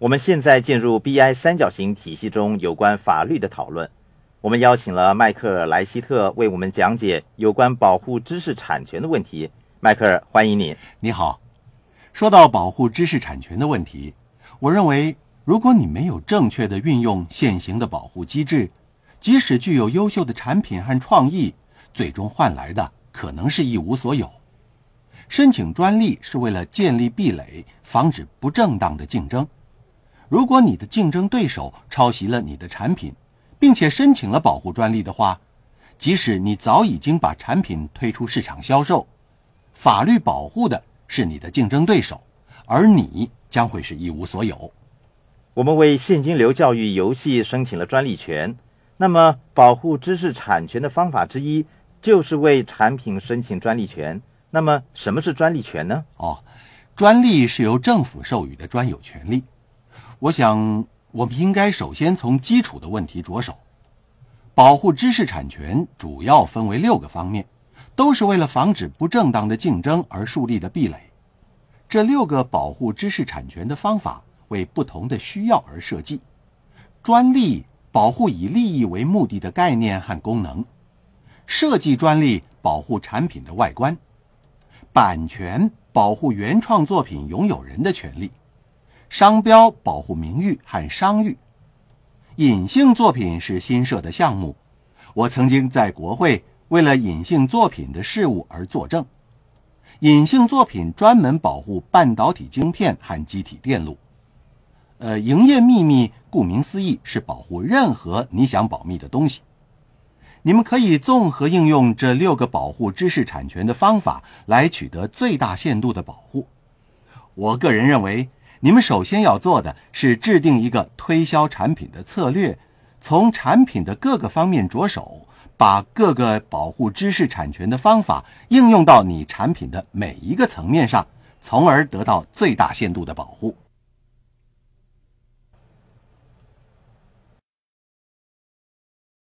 我们现在进入 BI 三角形体系中有关法律的讨论。我们邀请了迈克尔·莱希特为我们讲解有关保护知识产权的问题。迈克尔，欢迎你。你好。说到保护知识产权的问题，我认为，如果你没有正确的运用现行的保护机制，即使具有优秀的产品和创意，最终换来的可能是一无所有。申请专利是为了建立壁垒，防止不正当的竞争。如果你的竞争对手抄袭了你的产品，并且申请了保护专利的话，即使你早已经把产品推出市场销售，法律保护的是你的竞争对手，而你将会是一无所有。我们为现金流教育游戏申请了专利权，那么保护知识产权的方法之一就是为产品申请专利权。那么什么是专利权呢？哦，专利是由政府授予的专有权利。我想，我们应该首先从基础的问题着手。保护知识产权主要分为六个方面，都是为了防止不正当的竞争而树立的壁垒。这六个保护知识产权的方法为不同的需要而设计。专利保护以利益为目的的概念和功能；设计专利保护产品的外观；版权保护原创作品拥有人的权利。商标保护名誉和商誉，隐性作品是新设的项目。我曾经在国会为了隐性作品的事务而作证。隐性作品专门保护半导体晶片和机体电路。呃，营业秘密顾名思义是保护任何你想保密的东西。你们可以综合应用这六个保护知识产权的方法来取得最大限度的保护。我个人认为。你们首先要做的是制定一个推销产品的策略，从产品的各个方面着手，把各个保护知识产权的方法应用到你产品的每一个层面上，从而得到最大限度的保护。